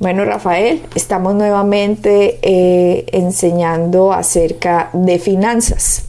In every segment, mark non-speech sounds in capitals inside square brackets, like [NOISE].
Bueno, Rafael, estamos nuevamente eh, enseñando acerca de finanzas,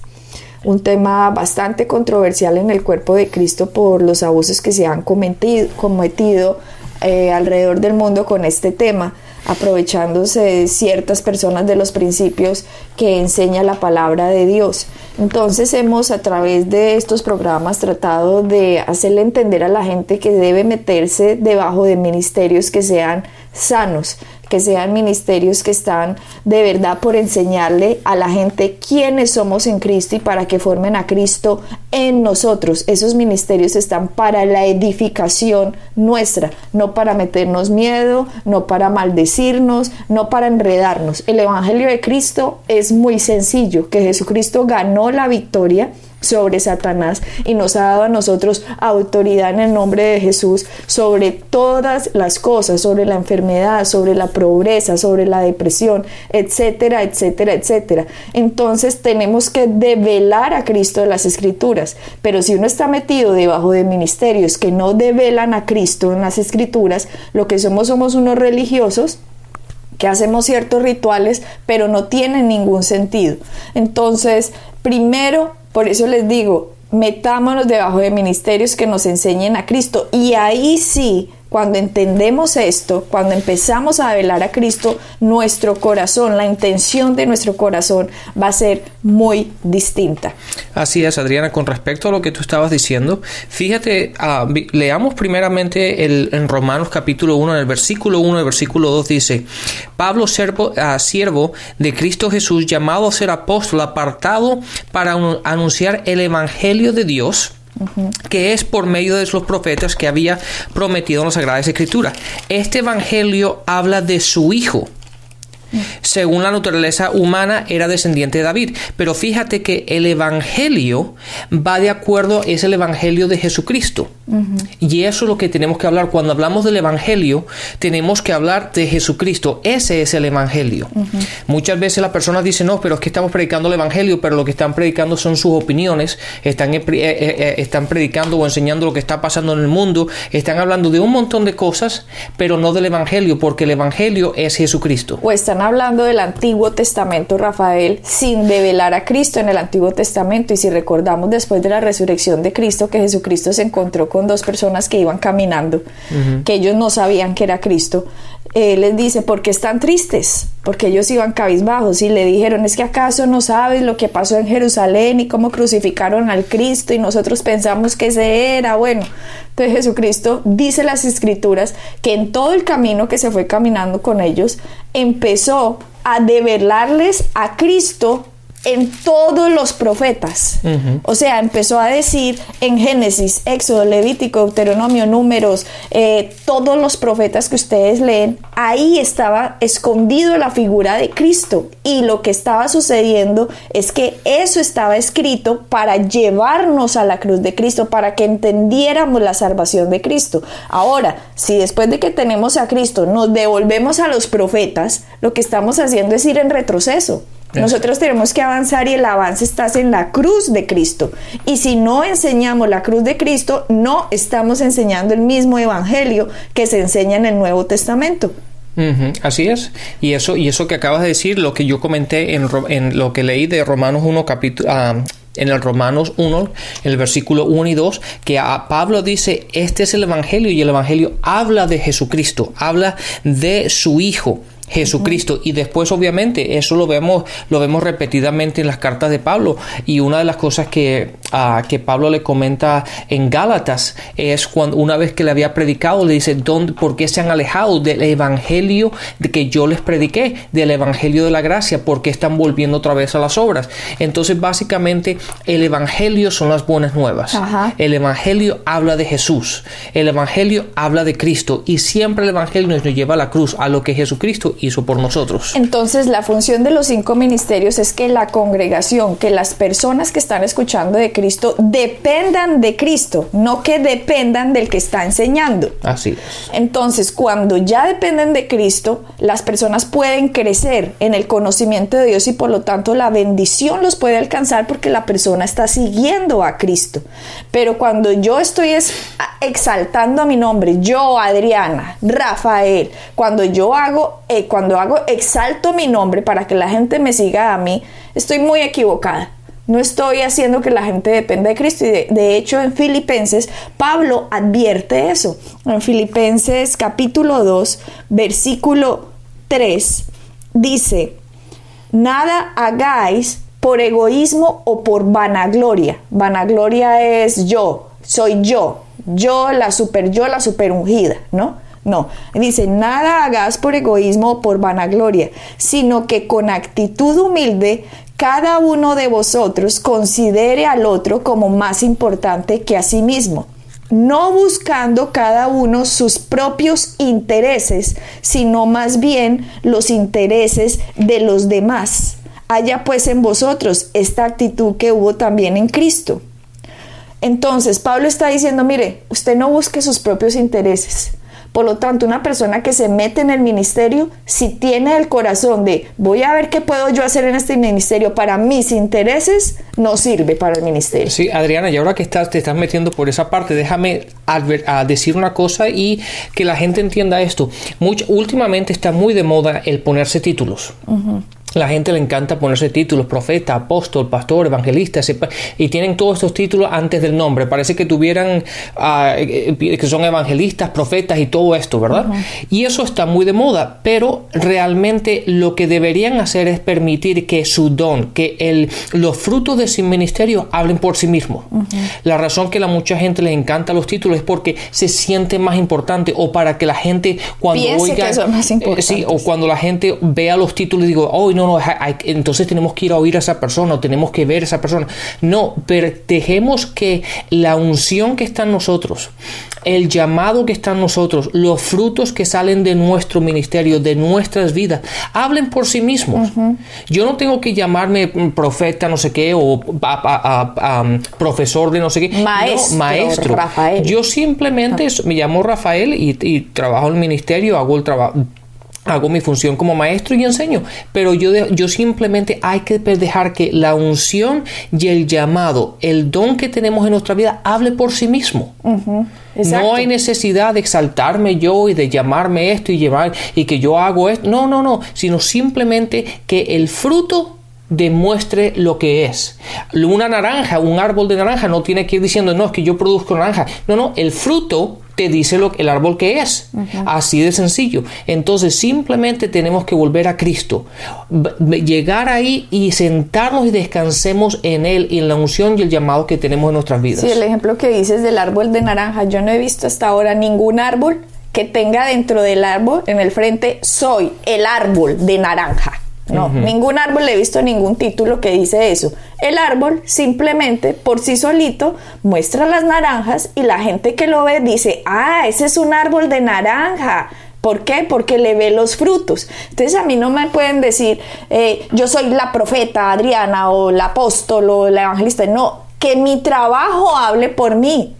un tema bastante controversial en el cuerpo de Cristo por los abusos que se han cometido, eh, alrededor del mundo con este tema, aprovechándose ciertas personas de los principios que enseña la palabra de Dios. Entonces hemos a través de estos programas tratado de hacerle entender a la gente que debe meterse debajo de ministerios que sean sanos, que sean ministerios que están de verdad por enseñarle a la gente quiénes somos en Cristo y para que formen a Cristo en nosotros. Esos ministerios están para la edificación nuestra, no para meternos miedo, no para maldecirnos, no para enredarnos. El Evangelio de Cristo es muy sencillo, que Jesucristo ganó la victoria sobre Satanás y nos ha dado a nosotros autoridad en el nombre de Jesús sobre todas las cosas, sobre la enfermedad, sobre la pobreza, sobre la depresión, etcétera, etcétera, etcétera. Entonces tenemos que develar a Cristo de las escrituras, pero si uno está metido debajo de ministerios que no develan a Cristo en las escrituras, lo que somos somos unos religiosos que hacemos ciertos rituales, pero no tienen ningún sentido. Entonces, primero por eso les digo, metámonos debajo de ministerios que nos enseñen a Cristo. Y ahí sí cuando entendemos esto, cuando empezamos a velar a Cristo, nuestro corazón, la intención de nuestro corazón va a ser muy distinta. Así es, Adriana, con respecto a lo que tú estabas diciendo, fíjate, ah, leamos primeramente el, en Romanos capítulo 1, en el versículo 1, el versículo 2 dice, Pablo, siervo, uh, siervo de Cristo Jesús, llamado a ser apóstol, apartado para anunciar el Evangelio de Dios, que es por medio de los profetas que había prometido en la Sagrada Escritura. Este Evangelio habla de su Hijo, según la naturaleza humana, era descendiente de David. Pero fíjate que el Evangelio va de acuerdo, es el Evangelio de Jesucristo. Y eso es lo que tenemos que hablar. Cuando hablamos del Evangelio, tenemos que hablar de Jesucristo. Ese es el Evangelio. Muchas veces las personas dicen, no, pero es que estamos predicando el Evangelio, pero lo que están predicando son sus opiniones, están, eh, eh, eh, están predicando o enseñando lo que está pasando en el mundo, están hablando de un montón de cosas, pero no del Evangelio, porque el Evangelio es Jesucristo. O están hablando del Antiguo Testamento, Rafael, sin develar a Cristo en el Antiguo Testamento. Y si recordamos después de la resurrección de Cristo, que Jesucristo se encontró con dos personas que iban caminando, que ellos no sabían que era Cristo, él les dice, ¿por qué están tristes? Porque ellos iban cabizbajos y le dijeron, es que acaso no sabes lo que pasó en Jerusalén y cómo crucificaron al Cristo y nosotros pensamos que ese era, bueno, entonces Jesucristo dice las escrituras que en todo el camino que se fue caminando con ellos, empezó a develarles a Cristo en todos los profetas. O sea, empezó a decir en Génesis, Éxodo, Levítico, Deuteronomio, Números, eh, todos los profetas que ustedes leen, ahí estaba escondido la figura de Cristo. Y lo que estaba sucediendo es que eso estaba escrito para llevarnos a la cruz de Cristo, para que entendiéramos la salvación de Cristo. Ahora, si después de que tenemos a Cristo nos devolvemos a los profetas, lo que estamos haciendo es ir en retroceso. Nosotros tenemos que avanzar y el avance está en la cruz de Cristo. Y si no enseñamos la cruz de Cristo, no estamos enseñando el mismo evangelio que se enseña en el Nuevo Testamento. así es. Y eso, y eso que acabas de decir, lo que yo comenté en, en lo que leí de Romanos 1, capítulo, ah, en el Romanos 1, el versículo 1 y 2, que a Pablo dice, este es el Evangelio y el Evangelio habla de Jesucristo, habla de su Hijo. Jesucristo. Y después, obviamente, eso lo vemos, lo vemos repetidamente en las cartas de Pablo. Y una de las cosas que, ah, que Pablo le comenta en Gálatas es cuando una vez que le había predicado, le dice, ¿dónde, ¿por qué se han alejado del evangelio de que yo les prediqué, del evangelio de la gracia? ¿Por qué están volviendo otra vez a las obras? Entonces, básicamente, el evangelio son las buenas nuevas. El evangelio habla de Jesús. El evangelio habla de Cristo. Y siempre el evangelio nos lleva a la cruz, a lo que Jesucristo hizo por nosotros. Entonces, la función de los cinco ministerios es que la congregación, que las personas que están escuchando de Cristo dependan de Cristo, no que dependan del que está enseñando. Así es. Entonces, cuando ya dependen de Cristo, las personas pueden crecer en el conocimiento de Dios y por lo tanto la bendición los puede alcanzar porque la persona está siguiendo a Cristo. Pero cuando yo estoy exaltando a mi nombre, yo, Adriana, Rafael, cuando yo hago, eh, cuando hago, exalto mi nombre para que la gente me siga a mí, estoy muy equivocada. No estoy haciendo que la gente dependa de Cristo. Y de, de, hecho, en Filipenses, Pablo advierte eso. En Filipenses capítulo 2, versículo 3, dice, nada hagáis por egoísmo o por vanagloria. Vanagloria es yo, soy yo, yo la super yo, la super ungida, ¿no? No, dice, nada hagas por egoísmo o por vanagloria, sino que con actitud humilde cada uno de vosotros considere al otro como más importante que a sí mismo, no buscando cada uno sus propios intereses, sino más bien los intereses de los demás. Haya pues en vosotros esta actitud que hubo también en Cristo. Entonces, Pablo está diciendo, mire, usted no busque sus propios intereses, por lo tanto, una persona que se mete en el ministerio, si tiene el corazón de voy a ver qué puedo yo hacer en este ministerio para mis intereses, no sirve para el ministerio. Sí, Adriana, y ahora que estás, te estás metiendo por esa parte, déjame a decir una cosa y que la gente entienda esto. últimamente está muy de moda el ponerse títulos. La gente le encanta ponerse títulos, profeta, apóstol, pastor, evangelista, y tienen todos estos títulos antes del nombre. Parece que tuvieran, eh, que son evangelistas, profetas y todo esto, ¿verdad? Y eso está muy de moda, pero realmente lo que deberían hacer es permitir que su don, que el, los frutos de su ministerio hablen por sí mismos. La razón que a mucha gente le encanta los títulos es porque se siente más importante o para que la gente cuando oiga, eh, sí, o cuando la gente vea los títulos digo, oh, no, no, entonces tenemos que ir a oír a esa persona o tenemos que ver a esa persona. No, dejemos que la unción que está en nosotros, el llamado que está en nosotros, los frutos que salen de nuestro ministerio, de nuestras vidas, hablen por sí mismos. Yo no tengo que llamarme profeta, no sé qué, o profesor de no sé qué. Maestro. maestro. Rafael. Yo simplemente me llamo Rafael y, y trabajo en el ministerio, hago el trabajo hago mi función como maestro y enseño, pero yo, yo simplemente hay que dejar que la unción y el llamado, el don que tenemos en nuestra vida, hable por sí mismo. No hay necesidad de exaltarme yo y de llamarme esto y llevar y que yo hago esto. No, no, no, sino simplemente que el fruto demuestre lo que es. Una naranja, un árbol de naranja no tiene que ir diciendo, no, es que yo produzco naranja. No, no, el fruto te dice lo, el árbol que es. Así de sencillo. Entonces simplemente tenemos que volver a Cristo. Llegar ahí y sentarnos y descansemos en Él y en la unción y el llamado que tenemos en nuestras vidas. Sí, el ejemplo que dices del árbol de naranja. Yo no he visto hasta ahora ningún árbol que tenga dentro del árbol, en el frente, soy el árbol de naranja. No, ningún árbol le he visto ningún título que dice eso. El árbol simplemente por sí solito muestra las naranjas y la gente que lo ve dice, ah, ese es un árbol de naranja. ¿Por qué? Porque le ve los frutos. Entonces a mí no me pueden decir, eh, yo soy la profeta Adriana o la apóstol o la evangelista. No, que mi trabajo hable por mí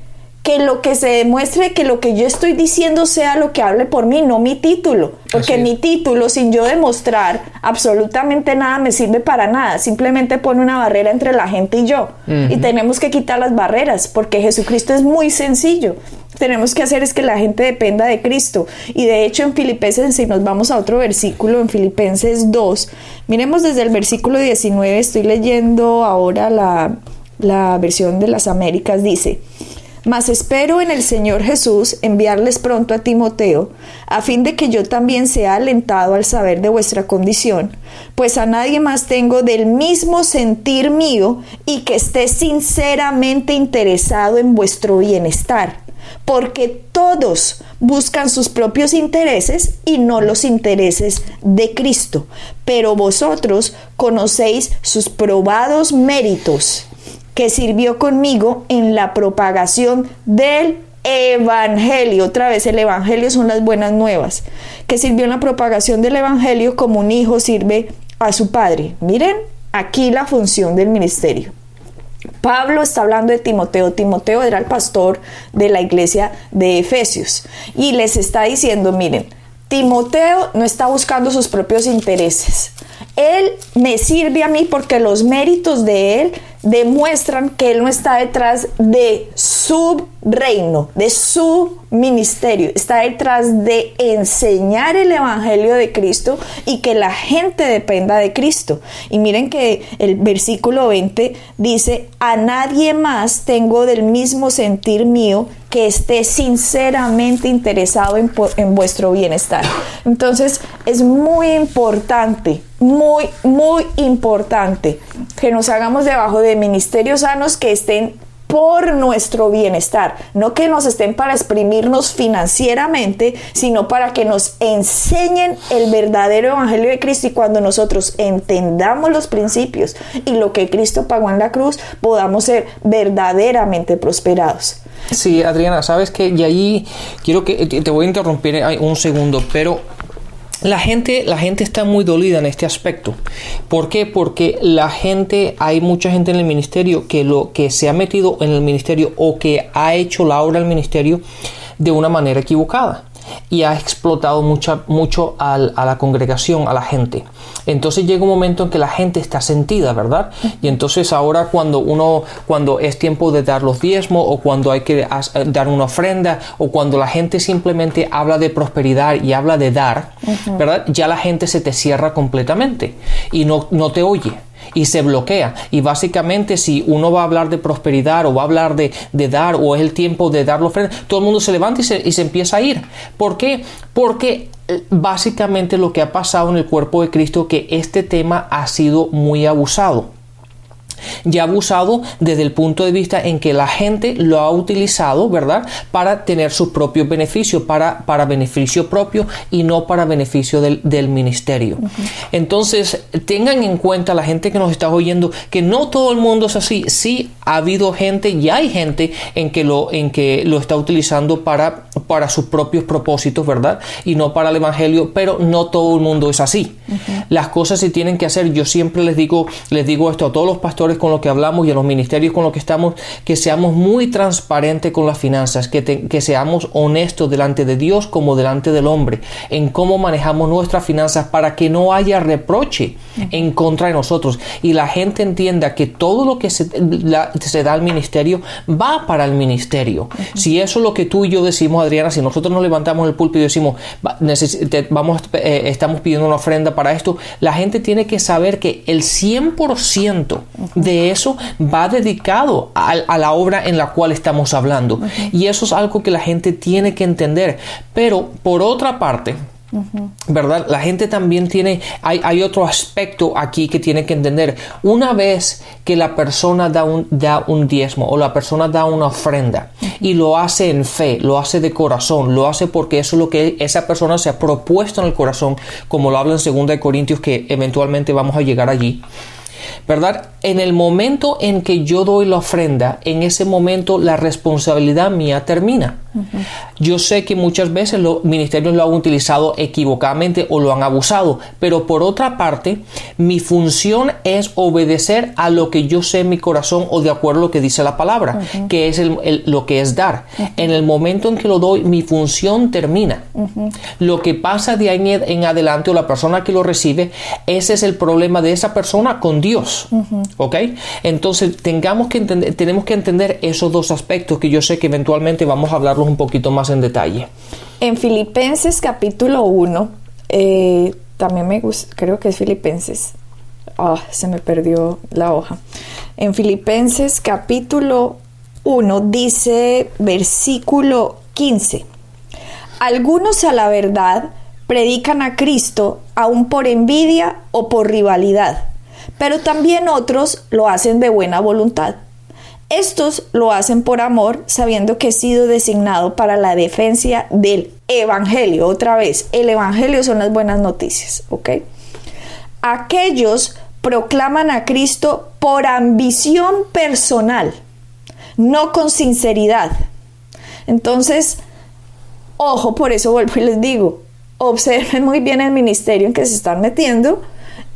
que lo que se demuestre, que lo que yo estoy diciendo sea lo que hable por mí, no mi título. Porque mi título, sin yo demostrar absolutamente nada, me sirve para nada. Simplemente pone una barrera entre la gente y yo. Y tenemos que quitar las barreras, porque Jesucristo es muy sencillo. Tenemos que hacer es que la gente dependa de Cristo. Y de hecho en Filipenses, si nos vamos a otro versículo, en Filipenses 2, miremos desde el versículo 19, estoy leyendo ahora la, la versión de las Américas, dice, mas espero en el Señor Jesús enviarles pronto a Timoteo, a fin de que yo también sea alentado al saber de vuestra condición, pues a nadie más tengo del mismo sentir mío y que esté sinceramente interesado en vuestro bienestar, porque todos buscan sus propios intereses y no los intereses de Cristo, pero vosotros conocéis sus probados méritos que sirvió conmigo en la propagación del evangelio, otra vez el evangelio son las buenas nuevas, que sirvió en la propagación del evangelio como un hijo sirve a su padre. Miren aquí la función del ministerio. Pablo está hablando de Timoteo. Timoteo era el pastor de la iglesia de Efesios y les está diciendo, miren, Timoteo no está buscando sus propios intereses. Él me sirve a mí porque los méritos de él demuestran que él no está detrás de su reino, de su ministerio, está detrás de enseñar el evangelio de Cristo y que la gente dependa de Cristo. Y miren que el versículo 20 dice, a nadie más tengo del mismo sentir mío que esté sinceramente interesado en, en vuestro bienestar. Entonces es muy importante, muy, muy importante que nos hagamos debajo de ministerios sanos que estén por nuestro bienestar, no que nos estén para exprimirnos financieramente, sino para que nos enseñen el verdadero evangelio de Cristo y cuando nosotros entendamos los principios y lo que Cristo pagó en la cruz, podamos ser verdaderamente prosperados. Sí, Adriana, sabes que y ahí quiero que te voy a interrumpir un segundo, pero la gente, la gente está muy dolida en este aspecto. ¿Por qué? Porque la gente, hay mucha gente en el ministerio que lo que se ha metido en el ministerio o que ha hecho la obra del ministerio de una manera equivocada y ha explotado mucha, mucho a la congregación, a la gente. Entonces llega un momento en que la gente está sentida, ¿verdad? Y entonces ahora cuando uno, cuando es tiempo de dar los diezmos o cuando hay que dar una ofrenda o cuando la gente simplemente habla de prosperidad y habla de dar, ¿verdad? Ya la gente se te cierra completamente y no, no te oye y se bloquea. Y básicamente si uno va a hablar de prosperidad o va a hablar de, dar o es el tiempo de dar la ofrenda, todo el mundo se levanta y se, y se empieza a ir. ¿Por qué? Porque eh, básicamente lo que ha pasado en el cuerpo de Cristo que este tema ha sido muy abusado ya abusado desde el punto de vista en que la gente lo ha utilizado, ¿verdad? Para tener sus propios beneficios, para, para beneficio propio y no para beneficio del, ministerio. Entonces, tengan en cuenta la gente que nos está oyendo que no todo el mundo es así. Sí ha habido gente y hay gente en que lo, en que lo está utilizando para, para sus propios propósitos, ¿verdad? Y no para el evangelio, pero no todo el mundo es así. Las cosas se tienen que hacer. Yo siempre les digo, les digo esto a todos los pastores con lo que hablamos y a los ministerios con lo que estamos, que seamos muy transparentes con las finanzas, que, que seamos honestos delante de Dios como delante del hombre, en cómo manejamos nuestras finanzas para que no haya reproche en contra de nosotros y la gente entienda que todo lo que se, se da al ministerio va para el ministerio. Si eso es lo que tú y yo decimos, Adriana, si nosotros nos levantamos el púlpito y decimos, vamos, eh, estamos pidiendo una ofrenda para esto, la gente tiene que saber que el 100% de eso va dedicado a, la obra en la cual estamos hablando. Y eso es algo que la gente tiene que entender. Pero por otra parte, ¿Verdad? La gente también tiene, hay, otro aspecto aquí que tiene que entender. Una vez que la persona da un, da un diezmo o la persona da una ofrenda y lo hace en fe, lo hace de corazón, lo hace porque eso es lo que esa persona se ha propuesto en el corazón, como lo habla en 2 Corintios, que eventualmente vamos a llegar allí. ¿Verdad? En el momento en que yo doy la ofrenda, en ese momento la responsabilidad mía termina. Yo sé que muchas veces los ministerios lo han utilizado equivocadamente o lo han abusado, pero por otra parte, mi función es obedecer a lo que yo sé en mi corazón o de acuerdo a lo que dice la palabra, que es lo que es dar. En el momento en que lo doy, mi función termina. Lo que pasa de ahí en adelante o la persona que lo recibe, ese es el problema de esa persona con Dios. ¿Ok? Entonces, tengamos que entender, tenemos que entender esos dos aspectos que yo sé que eventualmente vamos a hablar un poquito más en detalle. En Filipenses capítulo 1, eh, también me gusta, creo que es Filipenses. Ah, se me perdió la hoja. En Filipenses capítulo 1 dice versículo 15. Algunos a la verdad predican a Cristo aún por envidia o por rivalidad, pero también otros lo hacen de buena voluntad. Estos lo hacen por amor, sabiendo que he sido designado para la defensa del Evangelio. Otra vez, el Evangelio son las buenas noticias, ¿ok? Aquellos proclaman a Cristo por ambición personal, no con sinceridad. Entonces, ojo, por eso vuelvo y les digo, observen muy bien el ministerio en que se están metiendo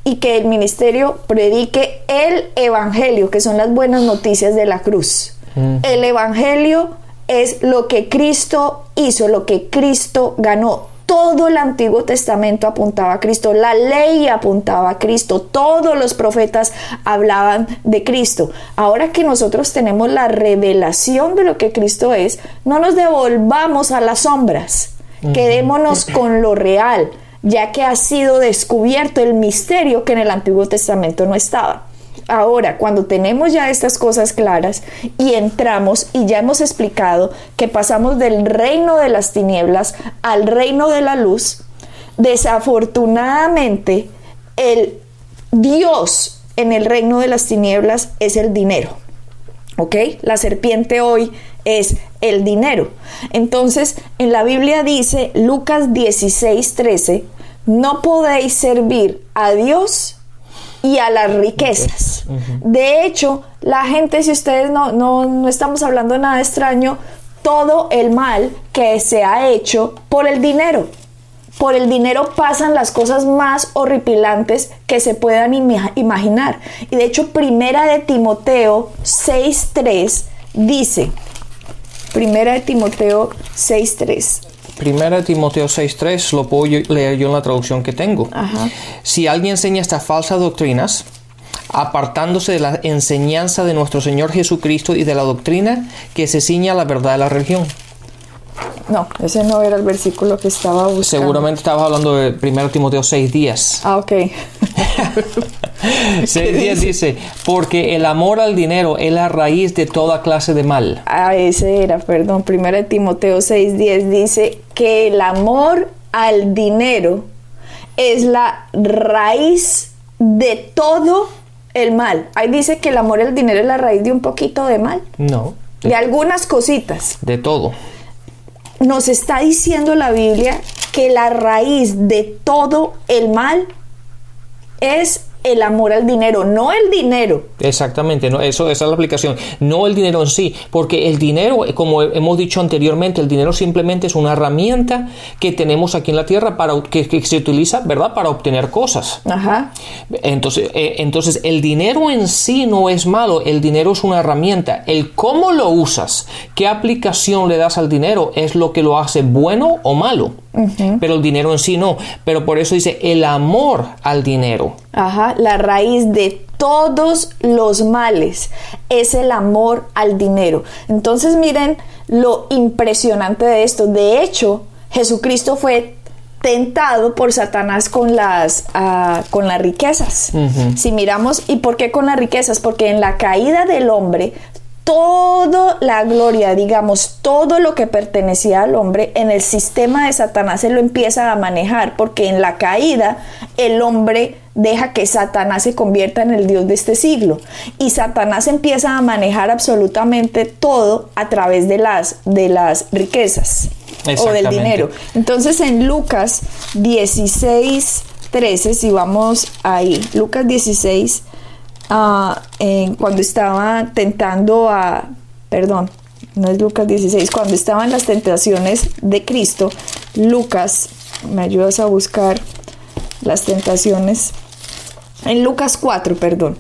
y que el ministerio predique el evangelio, que son las buenas noticias de la cruz. Mm. El evangelio es lo que Cristo hizo, lo que Cristo ganó. Todo el Antiguo Testamento apuntaba a Cristo, la ley apuntaba a Cristo, todos los profetas hablaban de Cristo. Ahora que nosotros tenemos la revelación de lo que Cristo es, no nos devolvamos a las sombras, quedémonos con lo real, ya que ha sido descubierto el misterio que en el Antiguo Testamento no estaba. Ahora, cuando tenemos ya estas cosas claras y entramos y ya hemos explicado que pasamos del reino de las tinieblas al reino de la luz, desafortunadamente el Dios en el reino de las tinieblas es el dinero. ¿Ok? La serpiente hoy es el dinero. Entonces, en la Biblia dice Lucas 16, 13, no podéis servir a Dios y a las riquezas. De hecho, la gente, si ustedes no, no, no estamos hablando nada extraño, todo el mal que se ha hecho por el dinero. Por el dinero pasan las cosas más horripilantes que se puedan imaginar. Y de hecho, primera de Timoteo 6.3 dice, primera de Timoteo 6.3. Primera de Timoteo 6.3 lo puedo leer yo en la traducción que tengo. Si alguien enseña estas falsas doctrinas, apartándose de la enseñanza de nuestro Señor Jesucristo y de la doctrina que se ciña a la verdad de la religión. No, ese no era el versículo que estaba buscando. Seguramente estabas hablando de 1 Timoteo 6.10. Ah, ok. [LAUGHS] 6.10 dice, porque el amor al dinero es la raíz de toda clase de mal. Ah, ese era, perdón. 1 Timoteo 6.10 dice que el amor al dinero es la raíz de todo el mal. Ahí dice que el amor al dinero es la raíz de un poquito de mal. No. de algunas cositas. De todo nos está diciendo la Biblia que la raíz de todo el mal es el amor al dinero, no el dinero. Exactamente, no, eso, esa es la aplicación, no el dinero en sí, porque el dinero, como hemos dicho anteriormente, el dinero simplemente es una herramienta que tenemos aquí en la tierra para que, se utiliza, ¿verdad?, para obtener cosas. Ajá. Entonces, eh, entonces, el dinero en sí no es malo, el dinero es una herramienta. El cómo lo usas, qué aplicación le das al dinero es lo que lo hace bueno o malo pero el dinero en sí no. Pero por eso dice el amor al dinero. Ajá, la raíz de todos los males es el amor al dinero. Entonces miren lo impresionante de esto. De hecho, Jesucristo fue tentado por Satanás con las, ah, con las riquezas. Si miramos, ¿y por qué con las riquezas? Porque en la caída del hombre toda la gloria, digamos, todo lo que pertenecía al hombre, en el sistema de Satanás se lo empieza a manejar, porque en la caída el hombre deja que Satanás se convierta en el Dios de este siglo. Y Satanás empieza a manejar absolutamente todo a través de las, de las riquezas o del dinero. Entonces en Lucas 16, 13, si vamos ahí, Lucas 16, cuando estaba tentando a, perdón, no es Lucas 16, cuando estaban las tentaciones de Cristo, Lucas, me ayudas a buscar las tentaciones, en Lucas 4, perdón,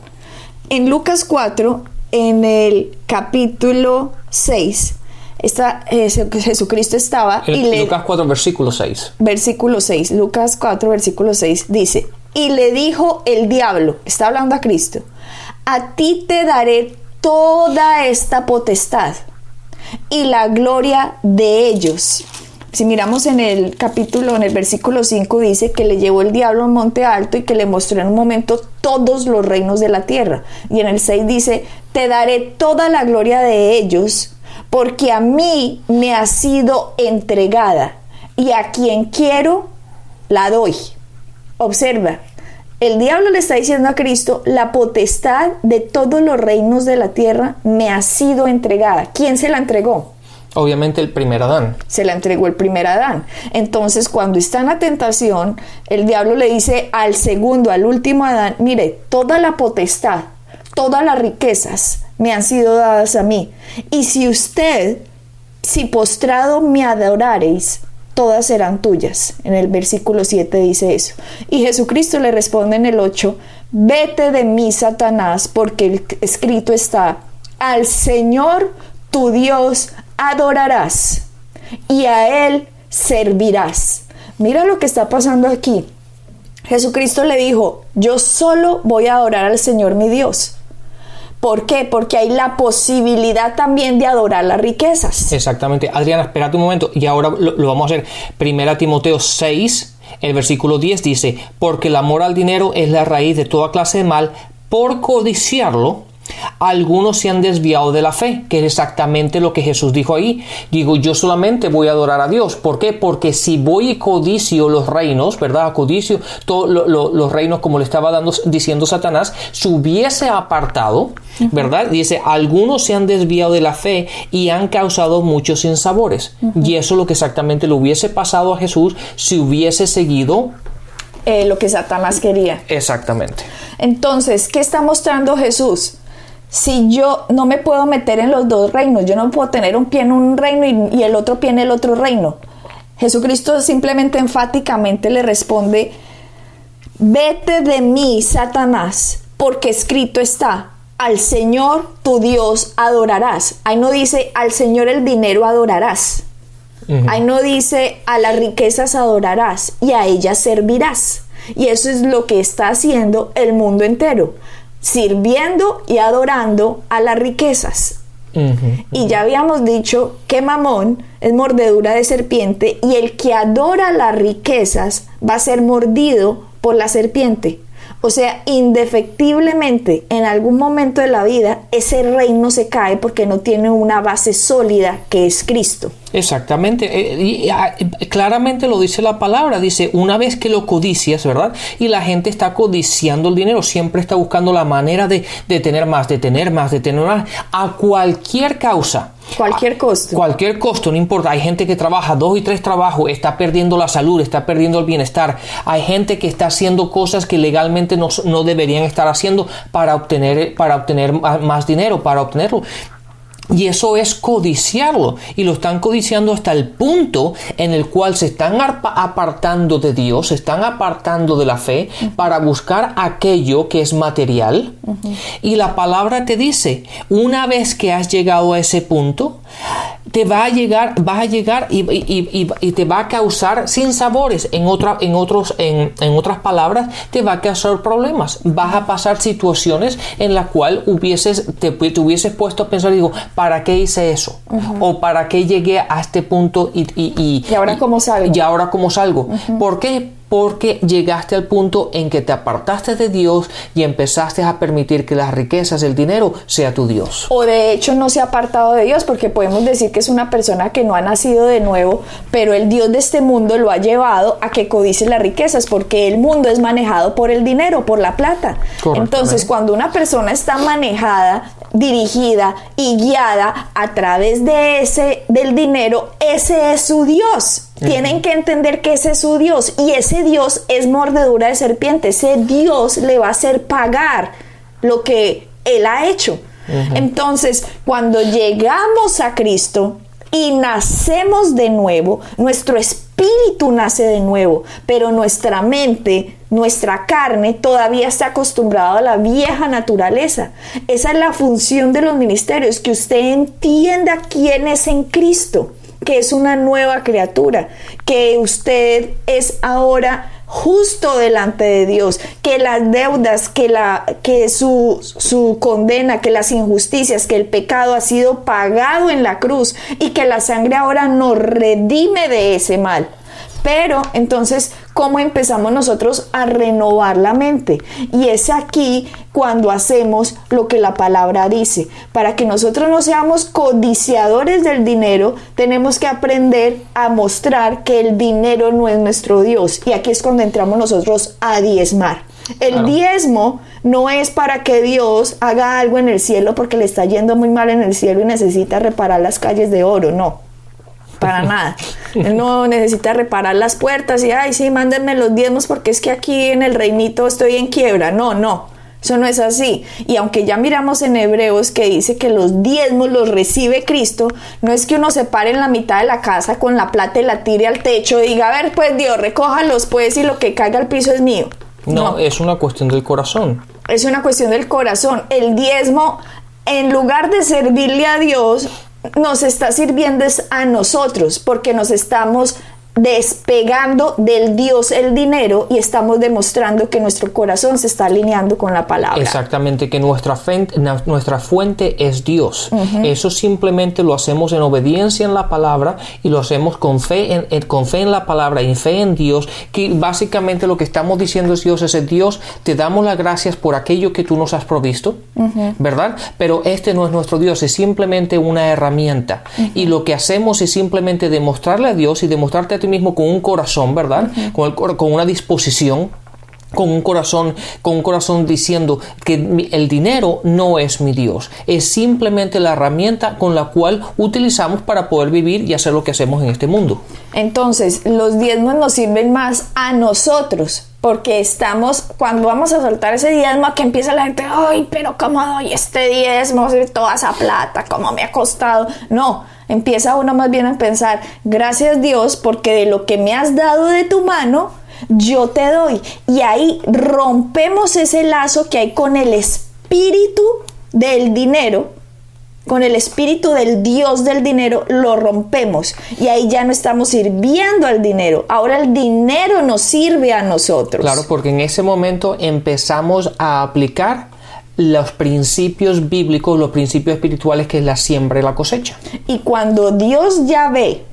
en Lucas 4, en el capítulo 6, está, eh, Jesucristo estaba y le, Lucas 4, versículo 6. Versículo 6, Lucas 4, versículo 6, dice, y le dijo el diablo, está hablando a Cristo, a ti te daré toda esta potestad y la gloria de ellos. Si miramos en el capítulo, en el versículo 5 dice que le llevó el diablo a un monte alto y que le mostró en un momento todos los reinos de la tierra. Y en el 6 dice, te daré toda la gloria de ellos porque a mí me ha sido entregada y a quien quiero la doy. Observa, el diablo le está diciendo a Cristo, la potestad de todos los reinos de la tierra me ha sido entregada. ¿Quién se la entregó? Obviamente el primer Adán. Se la entregó el primer Adán. Entonces, cuando está en la tentación, el diablo le dice al segundo, al último Adán, mire, toda la potestad, todas las riquezas me han sido dadas a mí. Y si usted si postrado me adorareis, todas serán tuyas. En el versículo 7 dice eso. Y Jesucristo le responde en el 8, vete de mí, Satanás, porque escrito está, al Señor tu Dios adorarás y a Él servirás. Mira lo que está pasando aquí. Jesucristo le dijo, yo solo voy a adorar al Señor mi Dios. ¿Por qué? Porque hay la posibilidad también de adorar las riquezas. Exactamente. Adriana, espérate un momento y ahora lo, vamos a hacer. Primera Timoteo 6, el versículo 10 dice, porque el amor al dinero es la raíz de toda clase de mal, por codiciarlo algunos se han desviado de la fe, que es exactamente lo que Jesús dijo ahí. Digo, yo solamente voy a adorar a Dios. ¿Por qué? Porque si voy y codicio los reinos, ¿verdad? Codicio todos los reinos, como le estaba dando, diciendo Satanás, se hubiese apartado, ¿verdad? Dice, algunos se han desviado de la fe y han causado muchos sinsabores. Y eso es lo que exactamente le hubiese pasado a Jesús si hubiese seguido eh, lo que Satanás quería. Exactamente. Entonces, ¿qué está mostrando Jesús? Si yo no me puedo meter en los dos reinos, yo no puedo tener un pie en un reino y, el otro pie en el otro reino. Jesucristo simplemente enfáticamente le responde, vete de mí, Satanás, porque escrito está, al Señor tu Dios adorarás. Ahí no dice, al Señor el dinero adorarás. Ahí no dice, a las riquezas adorarás y a ellas servirás. Y eso es lo que está haciendo el mundo entero sirviendo y adorando a las riquezas. Y ya habíamos dicho que Mamón es mordedura de serpiente y el que adora las riquezas va a ser mordido por la serpiente. O sea, indefectiblemente en algún momento de la vida ese reino se cae porque no tiene una base sólida que es Cristo. Exactamente, eh, y, ah, claramente lo dice la palabra, dice, una vez que lo codicias, ¿verdad? Y la gente está codiciando el dinero, siempre está buscando la manera de, de tener más, de tener más, de tener más, a cualquier causa. Cualquier costo. Cualquier costo, no importa. Hay gente que trabaja dos y tres trabajos, está perdiendo la salud, está perdiendo el bienestar. Hay gente que está haciendo cosas que legalmente no, no deberían estar haciendo para obtener, para obtener más dinero, para obtenerlo. Y eso es codiciarlo. Y lo están codiciando hasta el punto en el cual se están apartando de Dios, se están apartando de la fe para buscar aquello que es material. Y la palabra te dice, una vez que has llegado a ese punto, te va a llegar, vas a llegar y, te va a causar sin sabores. En, otra, en, otros, en, otras palabras, te va a causar problemas. Vas a pasar situaciones en las cuales hubieses, te, hubieses puesto a pensar, digo, ¿para qué hice eso? O ¿para qué llegué a este punto y... ¿Y, ahora cómo salgo? Y ahora cómo salgo. ¿Por qué? Porque llegaste al punto en que te apartaste de Dios y empezaste a permitir que las riquezas, el dinero, sea tu Dios. O de hecho no se ha apartado de Dios, porque podemos decir que es una persona que no ha nacido de nuevo, pero el Dios de este mundo lo ha llevado a que codice las riquezas, porque el mundo es manejado por el dinero, por la plata. Entonces, cuando una persona está manejada, dirigida y guiada a través de ese del dinero, ese es su Dios. Tienen que entender que ese es su Dios y ese Dios es mordedura de serpiente. Ese Dios le va a hacer pagar lo que él ha hecho. Entonces, cuando llegamos a Cristo y nacemos de nuevo, nuestro espíritu nace de nuevo, pero nuestra mente, nuestra carne todavía está acostumbrada a la vieja naturaleza. Esa es la función de los ministerios, que usted entienda quién es en Cristo que es una nueva criatura, que usted es ahora justo delante de Dios, que las deudas, que, la, que su, su condena, que las injusticias, que el pecado ha sido pagado en la cruz y que la sangre ahora nos redime de ese mal. Pero entonces, ¿cómo empezamos nosotros a renovar la mente? Y es aquí cuando hacemos lo que la palabra dice. Para que nosotros no seamos codiciadores del dinero, tenemos que aprender a mostrar que el dinero no es nuestro Dios. Y aquí es cuando entramos nosotros a diezmar. El diezmo no es para que Dios haga algo en el cielo porque le está yendo muy mal en el cielo y necesita reparar las calles de oro, no para [LAUGHS] nada. Él no necesita reparar las puertas y, ay, sí, mándenme los diezmos porque es que aquí en el reinito estoy en quiebra. No, no. Eso no es así. Y aunque ya miramos en Hebreos que dice que los diezmos los recibe Cristo, no es que uno se pare en la mitad de la casa con la plata y la tire al techo y diga, a ver, pues Dios, recójalos pues y lo que caiga al piso es mío. No, es una cuestión del corazón. Es una cuestión del corazón. El diezmo, en lugar de servirle a Dios, nos está sirviendo a nosotros porque nos estamos despegando del Dios el dinero y estamos demostrando que nuestro corazón se está alineando con la palabra. Exactamente, que nuestra, fuente, nuestra fuente es Dios. Eso simplemente lo hacemos en obediencia en la palabra y lo hacemos con fe en, con fe en la palabra y fe en Dios, que básicamente lo que estamos diciendo es Dios es Dios, te damos las gracias por aquello que tú nos has provisto, ¿verdad? Pero este no es nuestro Dios, es simplemente una herramienta. Y lo que hacemos es simplemente demostrarle a Dios y demostrarte a mismo con un corazón, ¿verdad? con, con una disposición con un corazón, con un corazón diciendo que el dinero no es mi Dios, es simplemente la herramienta con la cual utilizamos para poder vivir y hacer lo que hacemos en este mundo. Entonces, los diezmos nos sirven más a nosotros, porque estamos, cuando vamos a soltar ese diezmo, que empieza la gente, ay, pero ¿cómo doy este diezmo? Toda esa plata, ¿cómo me ha costado? No, Empieza uno más bien a pensar, gracias Dios, porque de lo que me has dado de tu mano, yo te doy. Y ahí rompemos ese lazo que hay con el espíritu del dinero, con el espíritu del Dios del dinero, lo rompemos. Y ahí ya no estamos sirviendo al dinero. Ahora el dinero nos sirve a nosotros. Claro, porque en ese momento empezamos a aplicar los principios bíblicos, los principios espirituales que es la siembra y la cosecha. Y cuando Dios ya ve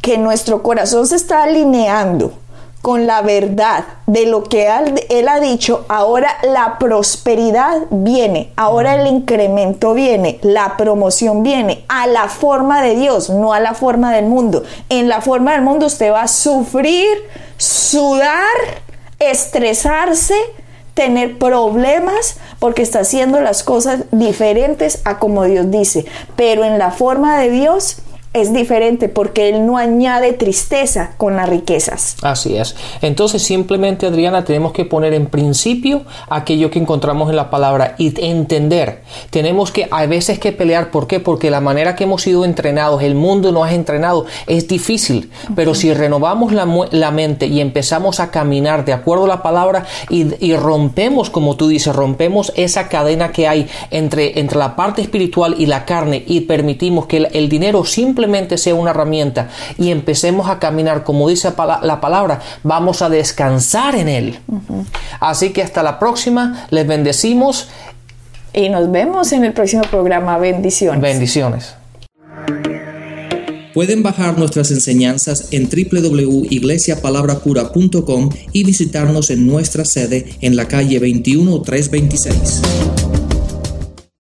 que nuestro corazón se está alineando con la verdad de lo que él, ha dicho, ahora la prosperidad viene, ahora el incremento viene, la promoción viene a la forma de Dios, no a la forma del mundo. En la forma del mundo usted va a sufrir, sudar, estresarse, tener problemas porque está haciendo las cosas diferentes a como Dios dice. Pero en la forma de Dios es diferente porque Él no añade tristeza con las riquezas. Así es. Entonces simplemente, Adriana, tenemos que poner en principio aquello que encontramos en la palabra y entender. Tenemos que, a veces que pelear. ¿Por qué? Porque la manera que hemos sido entrenados, el mundo nos ha entrenado, es difícil. Pero si renovamos la, mente y empezamos a caminar de acuerdo a la palabra y, rompemos, como tú dices, rompemos esa cadena que hay entre, entre la parte espiritual y la carne y permitimos que el, el dinero simplemente sea una herramienta y empecemos a caminar como dice la palabra, vamos a descansar en Él. Así que hasta la próxima, les bendecimos. Y nos vemos en el próximo programa. Bendiciones. Bendiciones. Pueden bajar nuestras enseñanzas en www.iglesiapalabracura.com y visitarnos en nuestra sede en la calle 21326.